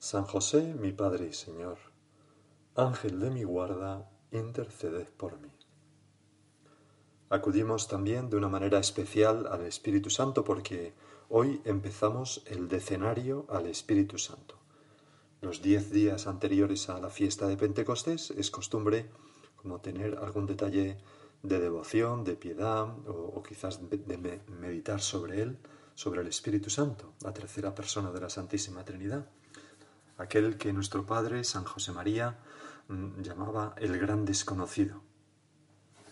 San José, mi Padre y Señor, Ángel de mi guarda, interceded por mí. Acudimos también de una manera especial al Espíritu Santo porque hoy empezamos el decenario al Espíritu Santo. Los diez días anteriores a la fiesta de Pentecostés es costumbre como tener algún detalle de devoción, de piedad o, quizás de meditar sobre él, sobre el Espíritu Santo, la tercera persona de la Santísima Trinidad aquel que nuestro padre, San José María, mm, llamaba el gran desconocido.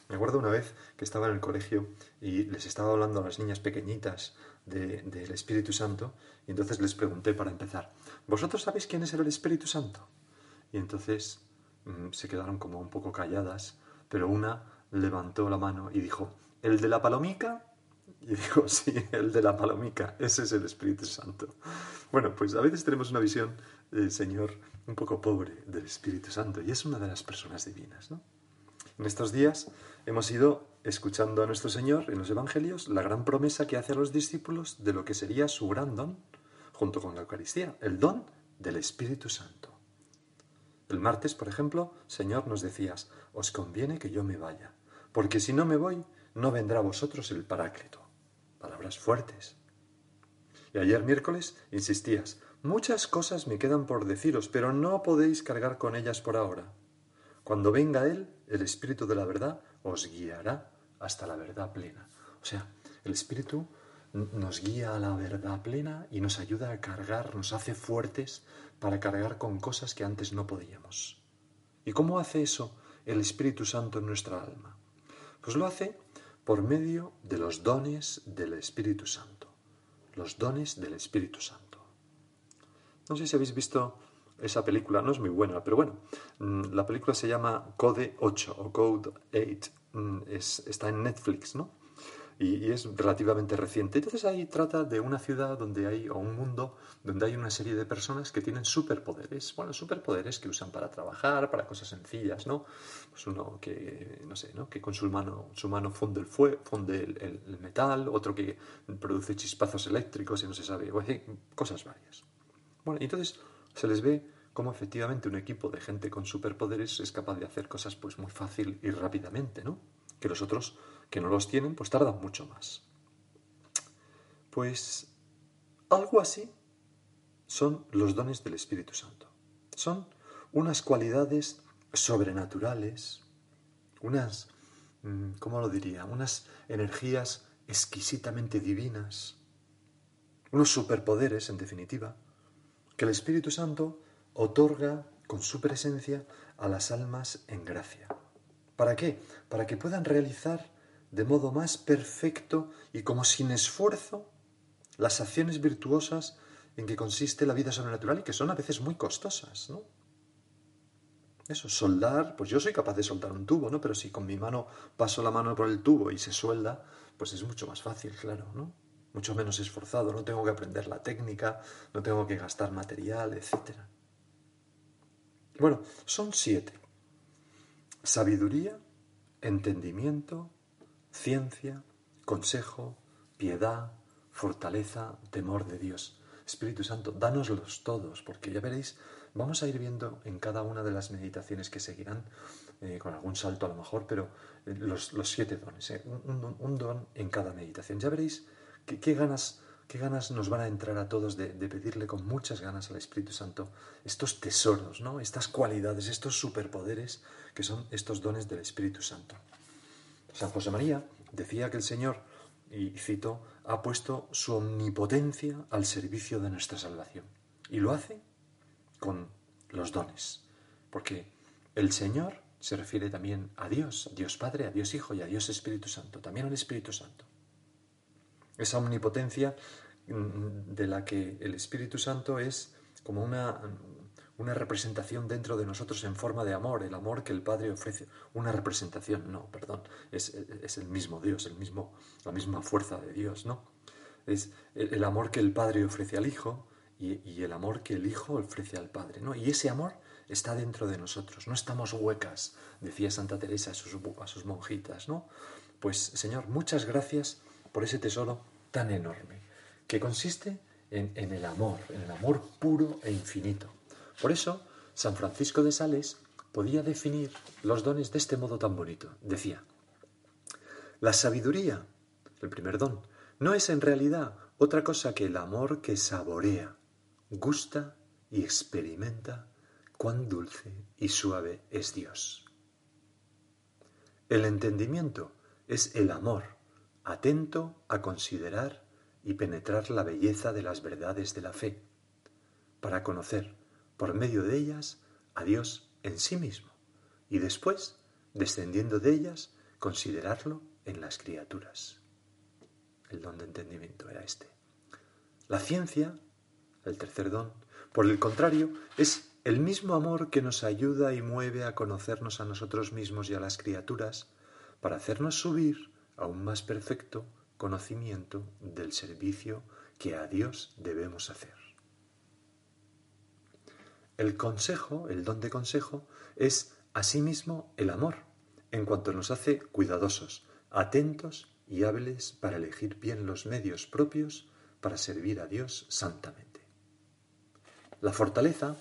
Me acuerdo una vez que estaba en el colegio y les estaba hablando a las niñas pequeñitas del Espíritu Santo y entonces les pregunté para empezar, ¿vosotros sabéis quién es el Espíritu Santo? Y entonces mm, se quedaron como un poco calladas, pero una levantó la mano y dijo, ¿el de la palomica? Y dijo, sí, el de la palomica, ese es el Espíritu Santo. Bueno, pues a veces tenemos una visión el Señor un poco pobre del Espíritu Santo y es una de las personas divinas. ¿no? En estos días hemos ido escuchando a nuestro Señor en los Evangelios la gran promesa que hace a los discípulos de lo que sería su gran don, junto con la Eucaristía, el don del Espíritu Santo. El martes, por ejemplo, Señor, nos decías, os conviene que yo me vaya, porque si no me voy, no vendrá a vosotros el Paráclito. Palabras fuertes. Y ayer miércoles insistías, Muchas cosas me quedan por deciros, pero no podéis cargar con ellas por ahora. Cuando venga Él, el Espíritu de la verdad, os guiará hasta la verdad plena. O sea, el Espíritu nos guía a la verdad plena y nos ayuda a cargar, nos hace fuertes para cargar con cosas que antes no podíamos. ¿Y cómo hace eso el Espíritu Santo en nuestra alma? Pues lo hace por medio de los dones del Espíritu Santo. Los dones del Espíritu Santo. No sé si habéis visto esa película, no es muy buena, pero bueno, mm, la película se llama Code 8 o Code 8, mm, está en Netflix, ¿no? Y, es relativamente reciente. Entonces ahí trata de una ciudad donde hay, o un mundo donde hay una serie de personas que tienen superpoderes. Bueno, superpoderes que usan para trabajar, para cosas sencillas, ¿no? Pues uno que, no sé, ¿no? Que con su mano, su mano funde el fuego, funde el, metal, otro que produce chispazos eléctricos y no se sabe, cosas varias. Bueno, entonces se les ve cómo efectivamente un equipo de gente con superpoderes es capaz de hacer cosas pues muy fácil y rápidamente, ¿no? Que los otros que no los tienen pues tardan mucho más. Pues algo así son los dones del Espíritu Santo. Son unas cualidades sobrenaturales, unas, mm, ¿cómo lo diría? Unas energías exquisitamente divinas, unos superpoderes, en definitiva, que el Espíritu Santo otorga con su presencia a las almas en gracia. ¿Para qué? Para que puedan realizar de modo más perfecto y como sin esfuerzo las acciones virtuosas en que consiste la vida sobrenatural y que son a veces muy costosas, ¿no? Eso, soldar, pues yo soy capaz de soldar un tubo, ¿no? Pero si con mi mano paso la mano por el tubo y se suelda, pues es mucho más fácil, claro, ¿no? Mucho menos esforzado, no tengo que aprender la técnica, no tengo que gastar material, etc. Bueno, son siete. Sabiduría, entendimiento, ciencia, consejo, piedad, fortaleza, temor de Dios. Espíritu Santo, dánoslos todos, porque ya veréis, vamos a ir viendo en cada una de las meditaciones que seguirán, eh, con algún salto a lo mejor, pero eh, los, siete dones, eh, un, don en cada meditación. Ya veréis ¿Qué, ganas, qué ganas nos van a entrar a todos de, pedirle con muchas ganas al Espíritu Santo estos tesoros, ¿no? Estas cualidades, estos superpoderes que son estos dones del Espíritu Santo. San José María decía que el Señor, y cito, ha puesto su omnipotencia al servicio de nuestra salvación. Y lo hace con los dones. Porque el Señor se refiere también a Dios, a Dios Padre, a Dios Hijo y a Dios Espíritu Santo, también al Espíritu Santo. Esa omnipotencia mm, de la que el Espíritu Santo es como una, una representación dentro de nosotros en forma de amor, el amor que el Padre ofrece. Una representación, no, perdón, es, el mismo Dios, el mismo, la misma fuerza de Dios, ¿no? Es el, amor que el Padre ofrece al Hijo y, el amor que el Hijo ofrece al Padre, ¿no? Y ese amor está dentro de nosotros, no estamos huecas, decía Santa Teresa a sus, a sus monjitas, ¿no? Pues Señor, muchas gracias por ese tesoro tan enorme, que consiste en, en el amor, en el amor puro e infinito. Por eso, San Francisco de Sales podía definir los dones de este modo tan bonito. Decía, la sabiduría, el primer don, no es en realidad otra cosa que el amor que saborea, gusta y experimenta cuán dulce y suave es Dios. El entendimiento es el amor, atento a considerar y penetrar la belleza de las verdades de la fe, para conocer por medio de ellas a Dios en sí mismo y después, descendiendo de ellas, considerarlo en las criaturas. El don de entendimiento era este. La ciencia, el tercer don, por el contrario, es el mismo amor que nos ayuda y mueve a conocernos a nosotros mismos y a las criaturas para hacernos subir a un más perfecto conocimiento del servicio que a Dios debemos hacer. El consejo, el don de consejo, es asimismo el amor, en cuanto nos hace cuidadosos, atentos y hábiles para elegir bien los medios propios para servir a Dios santamente. La fortaleza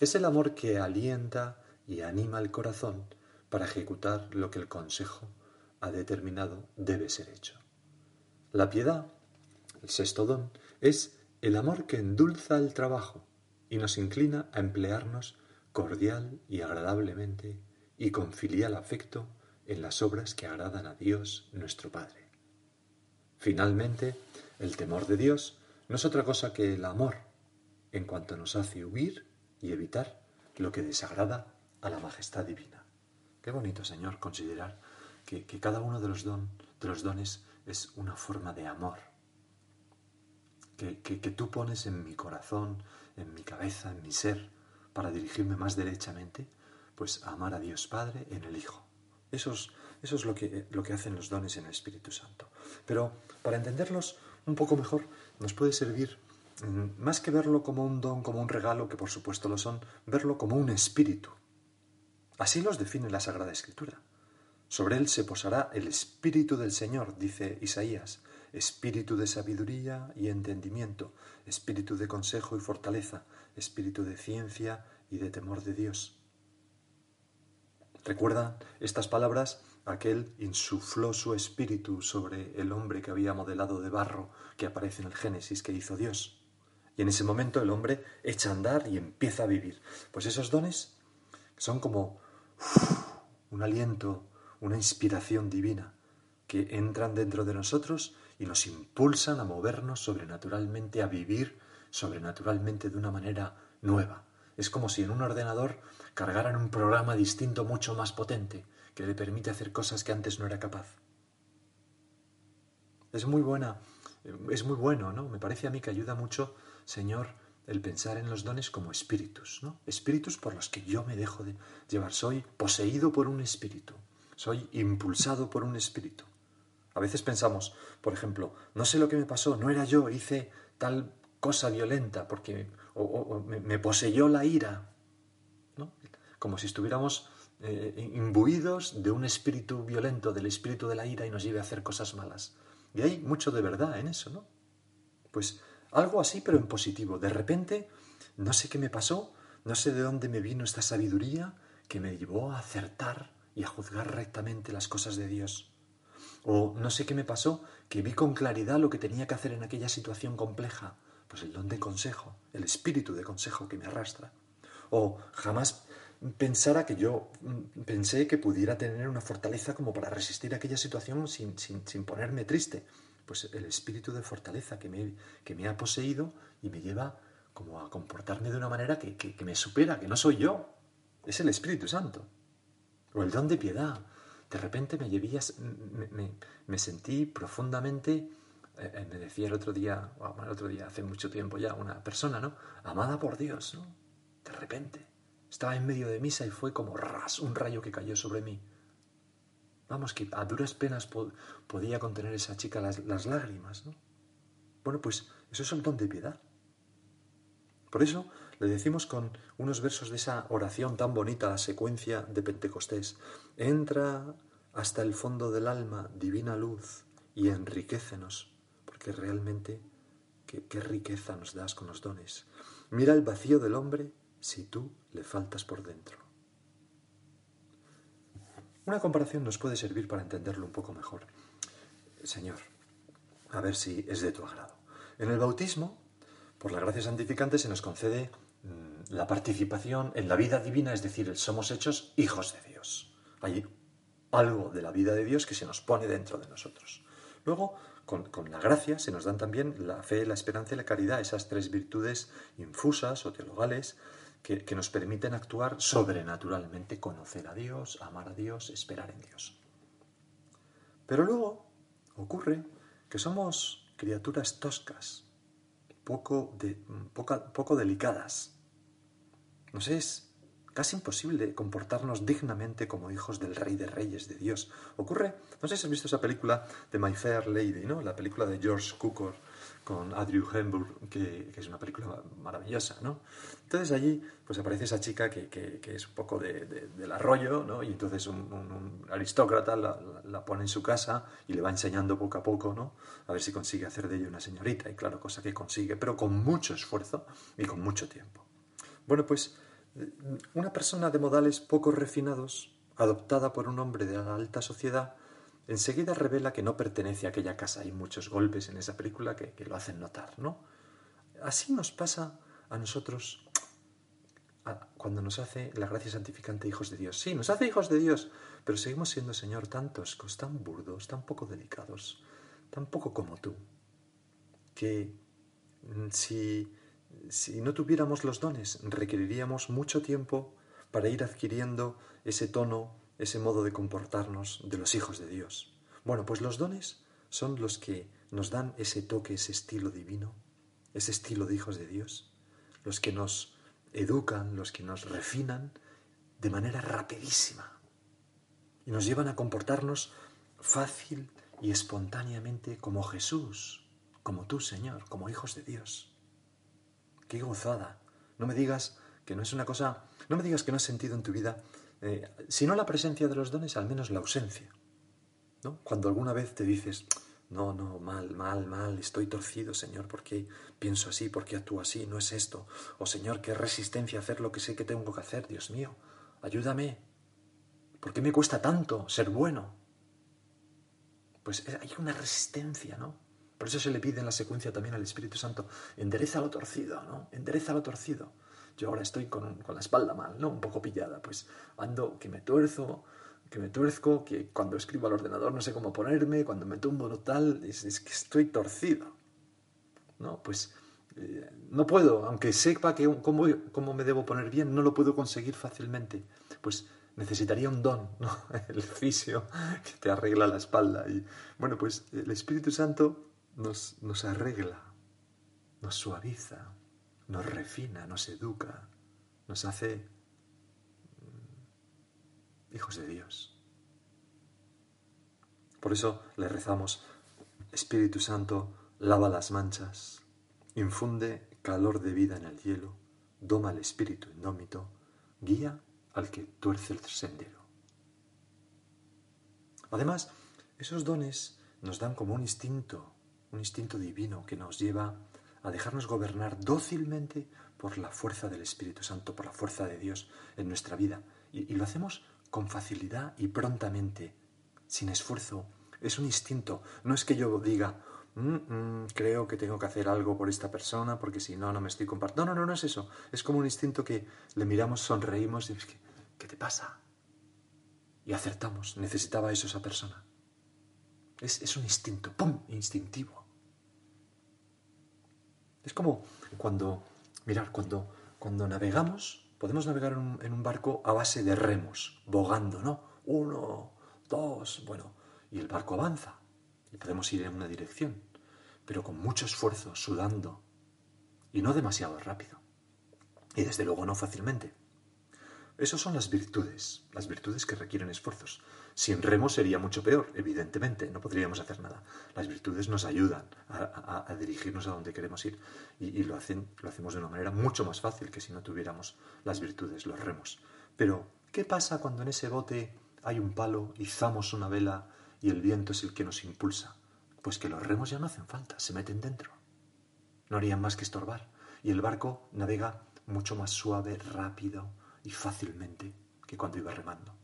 es el amor que alienta y anima el corazón para ejecutar lo que el consejo ha determinado debe ser hecho. La piedad, el sexto don, es el amor que endulza el trabajo, y nos inclina a emplearnos cordial y agradablemente y con filial afecto en las obras que agradan a Dios nuestro Padre. Finalmente, el temor de Dios no es otra cosa que el amor, en cuanto nos hace huir y evitar lo que desagrada a la majestad divina. Qué bonito, Señor, considerar que, cada uno de los, dones es una forma de amor, que, que, que tú pones en mi corazón, en mi cabeza, en mi ser, para dirigirme más derechamente, pues a amar a Dios Padre en el Hijo. Eso es, eso es lo, que, lo que hacen los dones en el Espíritu Santo. Pero para entenderlos un poco mejor, nos puede servir, mm, más que verlo como un don, como un regalo, que por supuesto lo son, verlo como un espíritu. Así los define la Sagrada Escritura. Sobre él se posará el Espíritu del Señor, dice Isaías, espíritu de sabiduría y entendimiento, espíritu de consejo y fortaleza, espíritu de ciencia y de temor de Dios. ¿Recuerdan estas palabras? Aquel insufló su espíritu sobre el hombre que había modelado de barro que aparece en el Génesis que hizo Dios. Y en ese momento el hombre echa a andar y empieza a vivir. Pues esos dones son como un aliento, una inspiración divina que entran dentro de nosotros y nos impulsan a movernos sobrenaturalmente, a vivir sobrenaturalmente de una manera nueva. Es como si en un ordenador cargaran un programa distinto mucho más potente, que le permite hacer cosas que antes no era capaz. Es muy buena, es muy bueno, ¿no? Me parece a mí que ayuda mucho, Señor, el pensar en los dones como espíritus, ¿no? Espíritus por los que yo me dejo de llevar. Soy poseído por un espíritu, soy impulsado por un espíritu. A veces pensamos, por ejemplo, no sé lo que me pasó, no era yo, hice tal cosa violenta porque me, poseyó la ira, ¿no? Como si estuviéramos eh, imbuidos de un espíritu violento, del espíritu de la ira y nos lleve a hacer cosas malas. Y hay mucho de verdad en eso, ¿no? Pues algo así, pero en positivo. De repente, no sé qué me pasó, no sé de dónde me vino esta sabiduría que me llevó a acertar y a juzgar rectamente las cosas de Dios O no sé qué me pasó, que vi con claridad lo que tenía que hacer en aquella situación compleja. Pues el don de consejo, el espíritu de consejo que me arrastra. O jamás pensara que yo mm, pensé que pudiera tener una fortaleza como para resistir aquella situación sin, ponerme triste. Pues el espíritu de fortaleza que me, que me ha poseído y me lleva como a comportarme de una manera que, que me supera, que no soy yo, es el Espíritu Santo. O el don de piedad, de repente me, llevías, me, sentí profundamente, eh, eh, me decía el otro día, el otro día, hace mucho tiempo ya, una persona, ¿no? Amada por Dios, ¿no? De repente. Estaba en medio de misa y fue como ras, un rayo que cayó sobre mí. Vamos, que a duras penas podía contener esa chica las, las lágrimas, ¿no? Bueno, pues eso es el don de piedad. Por eso le decimos con unos versos de esa oración tan bonita, la secuencia de Pentecostés. Entra hasta el fondo del alma, divina luz, y enriquecenos, porque realmente qué, qué riqueza nos das con los dones. Mira el vacío del hombre si tú le faltas por dentro. Una comparación nos puede servir para entenderlo un poco mejor. Señor, a ver si es de tu agrado. En el bautismo, por la gracia santificante, se nos concede la participación en la vida divina, es decir, somos hechos hijos de Dios. Hay algo de la vida de Dios que se nos pone dentro de nosotros. Luego, con, la gracia se nos dan también la fe, la esperanza y la caridad, esas tres virtudes infusas o teologales que, que nos permiten actuar sobrenaturalmente, conocer a Dios, amar a Dios, esperar en Dios. Pero luego ocurre que somos criaturas toscas, poco, de, poco delicadas. Nos es casi imposible comportarnos dignamente como hijos del Rey de Reyes, de Dios. Ocurre, no sé si has visto esa película de My Fair Lady, ¿no? La película de George Cukor con Adrian Hemburg, que, es una película maravillosa, ¿no? Entonces allí pues aparece esa chica que, es un poco de, del arroyo, ¿no? Y entonces un, aristócrata la, pone en su casa y le va enseñando poco a poco, ¿no? A ver si consigue hacer de ella una señorita, y claro, cosa que consigue, pero con mucho esfuerzo y con mucho tiempo. Bueno, pues una persona de modales poco refinados, adoptada por un hombre de la alta sociedad, enseguida revela que no pertenece a aquella casa. Hay muchos golpes en esa película que, lo hacen notar, ¿no? Así nos pasa a nosotros cuando nos hace la gracia santificante hijos de Dios. Sí, nos hace hijos de Dios, pero seguimos siendo, Señor, tan toscos, tan burdos, tan poco delicados, tan poco como tú, que mm, si, si no tuviéramos los dones, requeriríamos mucho tiempo para ir adquiriendo ese tono ese modo de comportarnos de los hijos de Dios. Bueno, pues los dones son los que nos dan ese toque, ese estilo divino, ese estilo de hijos de Dios, los que nos educan, los que nos refinan de manera rapidísima y nos llevan a comportarnos fácil y espontáneamente como Jesús, como tú, Señor, como hijos de Dios. Qué gozada. No me digas que no es una cosa, no me digas que no has sentido en tu vida eh, si no la presencia de los dones, al menos la ausencia. ¿no? Cuando alguna vez te dices, no, no, mal, mal, mal, estoy torcido, Señor, ¿por qué pienso así? ¿Por qué actúo así? No es esto. O Señor, qué resistencia a hacer lo que sé que tengo que hacer, Dios mío, ayúdame. ¿Por qué me cuesta tanto ser bueno? Pues hay una resistencia, ¿no? Por eso se le pide en la secuencia también al Espíritu Santo, endereza lo torcido, ¿no? Endereza lo torcido. Yo ahora estoy con, la espalda mal, ¿no? Un poco pillada, pues ando que me tuerzo, que me tuerzo, que cuando escribo al ordenador no sé cómo ponerme, cuando me tumbo no tal, es, que estoy torcido, ¿no? Pues eh, no puedo, aunque sepa que cómo, cómo me debo poner bien, no lo puedo conseguir fácilmente. Pues necesitaría un don, ¿no? El fisio que te arregla la espalda. Y bueno, pues el Espíritu Santo nos, arregla, nos suaviza, nos refina, nos educa, nos hace mm, hijos de Dios. Por eso le rezamos, Espíritu Santo, lava las manchas, infunde calor de vida en el hielo, doma el espíritu indómito, guía al que tuerce el sendero. Además, esos dones nos dan como un instinto, un instinto divino que nos lleva a dejarnos gobernar dócilmente por la fuerza del Espíritu Santo, por la fuerza de Dios en nuestra vida. Y, lo hacemos con facilidad y prontamente, sin esfuerzo, Es un instinto. No es que yo diga, mm, mm, creo que tengo que hacer algo por esta persona porque si no, no me estoy compartiendo. No, no, no, no es eso. Es como un instinto que le miramos, sonreímos y es que, ¿qué te pasa? Y acertamos. Necesitaba eso esa persona. Es, es un instinto, ¡pum! Instintivo. Es como cuando, mirar, cuando, cuando navegamos, podemos navegar en un, en un barco a base de remos, bogando, ¿no? Uno, dos, bueno, y el barco avanza y podemos ir en una dirección, pero con mucho esfuerzo, sudando, y no demasiado rápido, y desde luego no fácilmente. Esas son las virtudes, las virtudes que requieren esfuerzos. Sin remo sería mucho peor, evidentemente, no podríamos hacer nada. Las virtudes nos ayudan a, dirigirnos a donde queremos ir y, lo, hacen, lo hacemos de una manera mucho más fácil que si no tuviéramos las virtudes, los remos. Pero, ¿qué pasa cuando en ese bote hay un palo, izamos una vela y el viento es el que nos impulsa? Pues que los remos ya no hacen falta, se meten dentro. No harían más que estorbar y el barco navega mucho más suave, rápido y fácilmente que cuando iba remando.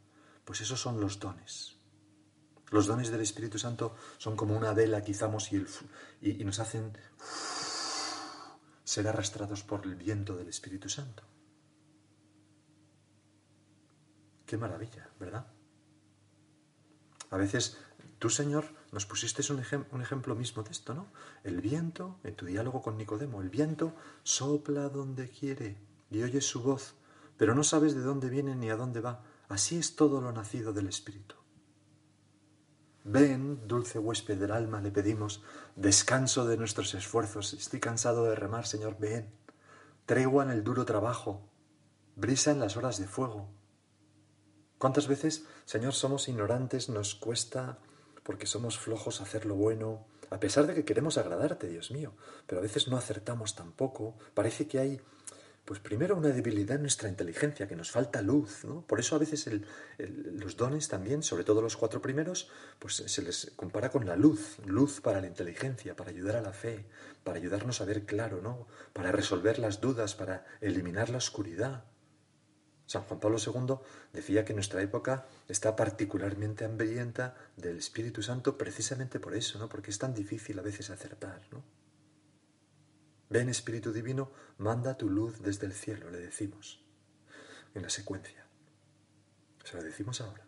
Pues esos son los dones. Los dones del Espíritu Santo son como una vela que izamos y, y nos hacen ser arrastrados por el viento del Espíritu Santo. Qué maravilla, ¿verdad? A veces tú, Señor, nos pusiste un, un, ejemplo mismo de esto, ¿no? El viento, en tu diálogo con Nicodemo, el viento sopla donde quiere y oyes su voz, pero no sabes de dónde viene ni a dónde va. Así es todo lo nacido del Espíritu. Ven, dulce huésped del alma, le pedimos, descanso de nuestros esfuerzos. Estoy cansado de remar, Señor, ven. Tregua en el duro trabajo, brisa en las horas de fuego. ¿Cuántas veces, Señor, somos ignorantes, nos cuesta, porque somos flojos, hacer lo bueno, a pesar de que queremos agradarte, Dios mío, pero a veces no acertamos tampoco. Parece que hay pues primero una debilidad en nuestra inteligencia, que nos falta luz, ¿no? Por eso a veces los dones también, sobre todo los cuatro primeros, pues se les compara con la luz, luz para la inteligencia, para ayudar a la fe, para ayudarnos a ver claro, ¿no? Para resolver las dudas, para eliminar la oscuridad. San Juan Pablo II decía que nuestra época está particularmente hambrienta del Espíritu Santo precisamente por eso, ¿no? Porque es tan difícil a veces acertar, ¿no? Ven Espíritu Divino, manda tu luz desde el cielo, le decimos en la secuencia. Se lo decimos ahora.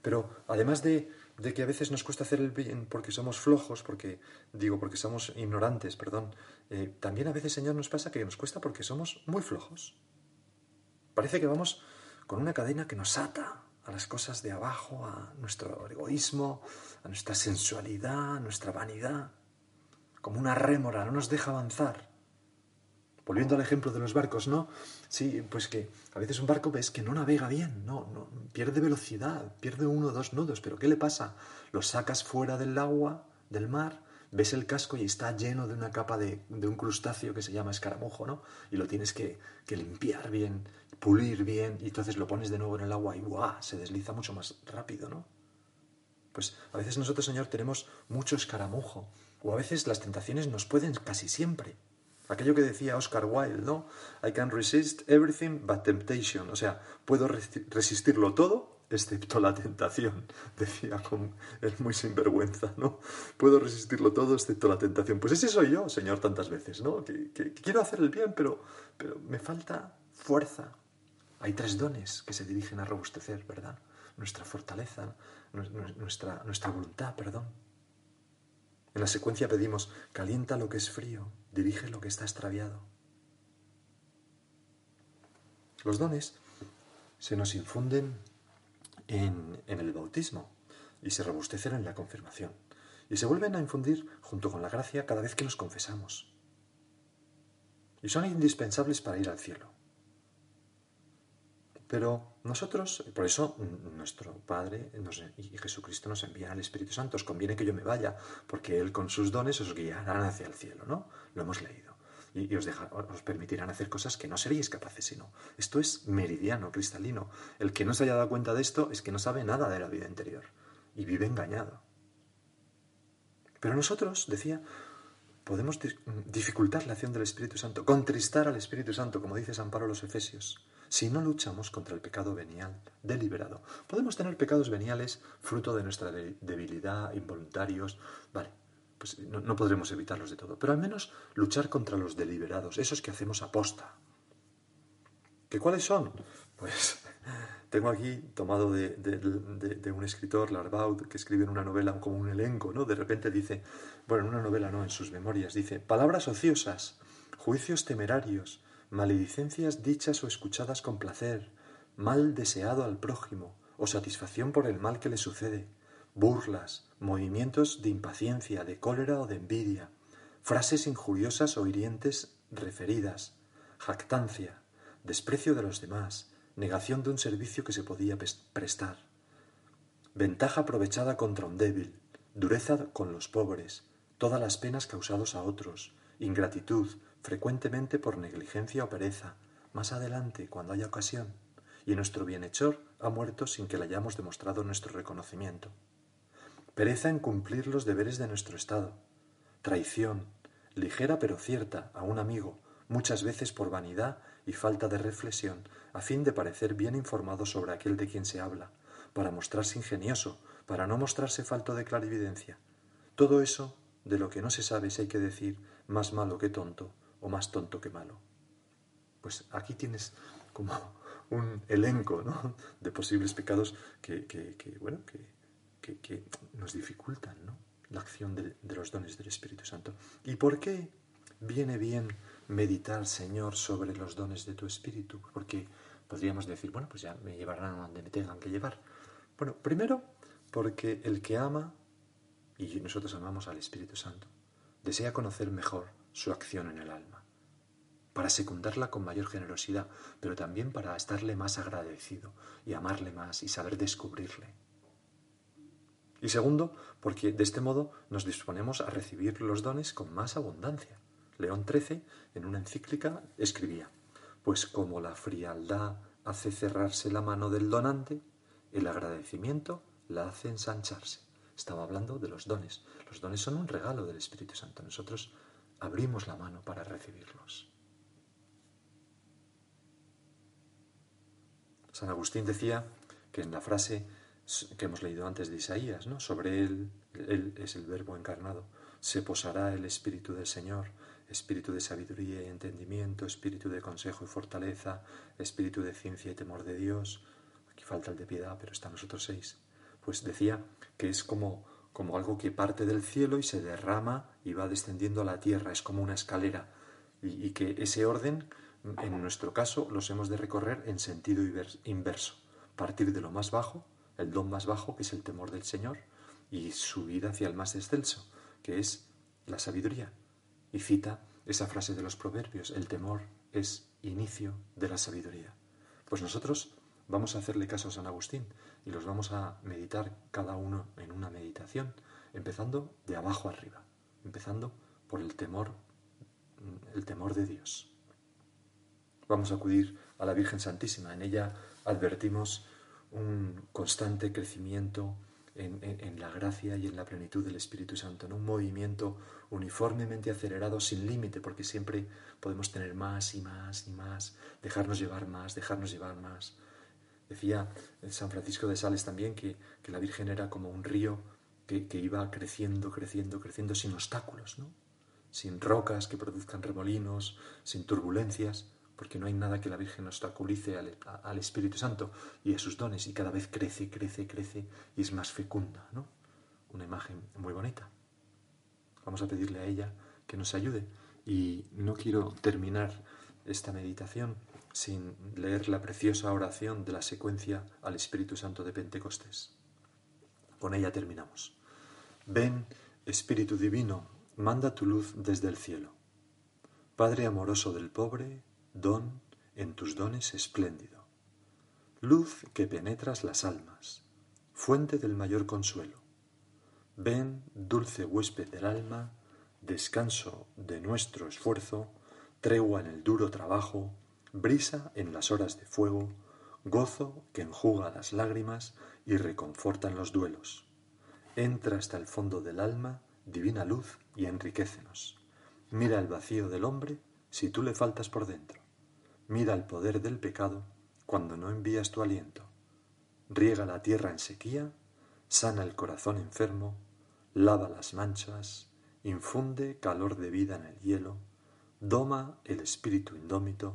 Pero además de, que a veces nos cuesta hacer el bien porque somos flojos, porque digo, porque somos ignorantes, perdón, eh, también a veces, Señor, nos pasa que nos cuesta porque somos muy flojos. Parece que vamos con una cadena que nos ata a las cosas de abajo, a nuestro egoísmo, a nuestra sensualidad, a nuestra vanidad como una rémora, no nos deja avanzar. Volviendo al ejemplo de los barcos, ¿no? Sí, pues que a veces un barco ves que no navega bien, no, no pierde velocidad, pierde uno o dos nudos, pero ¿qué le pasa? Lo sacas fuera del agua, del mar, ves el casco y está lleno de una capa de, un crustáceo que se llama escaramujo, ¿no? Y lo tienes que, limpiar bien, pulir bien, y entonces lo pones de nuevo en el agua y ¡buah! se desliza mucho más rápido, ¿no? Pues a veces nosotros, Señor, tenemos mucho escaramujo, o a veces las tentaciones nos pueden casi siempre. Aquello que decía Oscar Wilde, ¿no? I can resist everything but temptation. O sea, puedo resistirlo todo excepto la tentación. Decía con es muy sinvergüenza, ¿no? Puedo resistirlo todo excepto la tentación. Pues ese soy yo, Señor, tantas veces, ¿no? Que, quiero hacer el bien, pero, pero me falta fuerza. Hay tres dones que se dirigen a robustecer, ¿verdad? Nuestra fortaleza, nuestra, nuestra voluntad, perdón. En la secuencia pedimos, calienta lo que es frío, dirige lo que está extraviado. Los dones se nos infunden en, el bautismo y se robustecen en la confirmación y se vuelven a infundir junto con la gracia cada vez que nos confesamos. Y son indispensables para ir al cielo. Pero nosotros, por eso nuestro Padre y Jesucristo nos envía al Espíritu Santo. Os conviene que yo me vaya, porque Él con sus dones os guiarán hacia el cielo, ¿no? Lo hemos leído. Y, os, permitirán hacer cosas que no seríais capaces sino. Esto es meridiano, cristalino. El que no se haya dado cuenta de esto es que no sabe nada de la vida interior y vive engañado. Pero nosotros, decía, podemos dificultar la acción del Espíritu Santo, contristar al Espíritu Santo, como dice San Pablo los Efesios si no luchamos contra el pecado venial deliberado. Podemos tener pecados veniales fruto de nuestra debilidad, involuntarios, vale, pues no, podremos evitarlos de todo, pero al menos luchar contra los deliberados, esos que hacemos aposta. ¿Qué cuáles son? Pues tengo aquí, tomado de, un escritor, Larbaud, que escribe en una novela como un elenco, ¿no? De repente dice, bueno, en una novela no, en sus memorias, dice, palabras ociosas, juicios temerarios, maledicencias dichas o escuchadas con placer, mal deseado al prójimo, o satisfacción por el mal que le sucede, burlas, movimientos de impaciencia, de cólera o de envidia, frases injuriosas o hirientes referidas, jactancia, desprecio de los demás, negación de un servicio que se podía prestar, ventaja aprovechada contra un débil, dureza con los pobres, todas las penas causadas a otros, ingratitud, frecuentemente por negligencia o pereza, más adelante, cuando haya ocasión, y nuestro bienhechor ha muerto sin que le hayamos demostrado nuestro reconocimiento. Pereza en cumplir los deberes de nuestro Estado, traición, ligera pero cierta, a un amigo, muchas veces por vanidad y falta de reflexión, a fin de parecer bien informado sobre aquel de quien se habla, para mostrarse ingenioso, para no mostrarse falto de clarividencia. Todo eso, de lo que no se sabe si hay que decir más malo que tonto o más tonto que malo. Pues aquí tienes como un elenco ¿no? de posibles pecados que, bueno, que, nos dificultan ¿no? la acción de, de los dones del Espíritu Santo. ¿Y por qué viene bien meditar, Señor, sobre los dones de tu Espíritu, porque podríamos decir, bueno, pues ya me llevarán donde me tengan que llevar. Bueno, primero, porque el que ama, y nosotros amamos al Espíritu Santo, desea conocer mejor su acción en el alma, para secundarla con mayor generosidad, pero también para estarle más agradecido y amarle más y saber descubrirle. Y segundo, porque de este modo nos disponemos a recibir los dones con más abundancia. León XIII, en una encíclica, escribía, pues como la frialdad hace cerrarse la mano del donante, el agradecimiento la hace ensancharse. Estaba hablando de los dones. Los dones son un regalo del Espíritu Santo. Nosotros abrimos la mano para recibirlos. San Agustín decía que en la frase que hemos leído antes de Isaías, ¿no? sobre él, él es el verbo encarnado, se posará el Espíritu del Señor, espíritu de sabiduría y entendimiento, espíritu de consejo y fortaleza, espíritu de ciencia y temor de Dios. Aquí falta el de piedad, pero está nosotros seis. Pues decía que es como, como algo que parte del cielo y se derrama y va descendiendo a la tierra, es como una escalera. Y, que ese orden, en nuestro caso, los hemos de recorrer en sentido inverso. Partir de lo más bajo, el don más bajo, que es el temor del Señor, y subir hacia el más excelso, que es la sabiduría. Y cita esa frase de los proverbios, el temor es inicio de la sabiduría. Pues nosotros vamos a hacerle caso a San Agustín y los vamos a meditar cada uno en una meditación, empezando de abajo arriba, empezando por el temor, el temor de Dios. Vamos a acudir a la Virgen Santísima, en ella advertimos un constante crecimiento en, la gracia y en la plenitud del Espíritu Santo, en un movimiento uniformemente acelerado sin límite, porque siempre podemos tener más y más y más, dejarnos llevar más, dejarnos llevar más. Decía San Francisco de Sales también que, la Virgen era como un río que, que, iba creciendo, creciendo, creciendo sin obstáculos, ¿no? sin rocas que produzcan remolinos, sin turbulencias, porque no hay nada que la Virgen obstaculice al, al, Espíritu Santo y a sus dones, y cada vez crece, crece, crece y es más fecunda, ¿no? Una imagen muy bonita. Vamos a pedirle a ella que nos ayude y no quiero terminar esta meditación sin leer la preciosa oración de la secuencia al Espíritu Santo de Pentecostés. Con ella terminamos. Ven, Espíritu Divino, manda tu luz desde el cielo. Padre amoroso del pobre, don en tus dones espléndido, luz que penetras las almas, fuente del mayor consuelo. Ven, dulce huésped del alma, descanso de nuestro esfuerzo, tregua en el duro trabajo, brisa en las horas de fuego, gozo que enjuga las lágrimas y reconforta en los duelos. Entra hasta el fondo del alma, divina luz, y enriquecenos. Mira el vacío del hombre si tú le faltas por dentro. Mira el poder del pecado cuando no envías tu aliento. Riega la tierra en sequía, sana el corazón enfermo, lava las manchas, infunde calor de vida en el hielo, doma el espíritu indómito,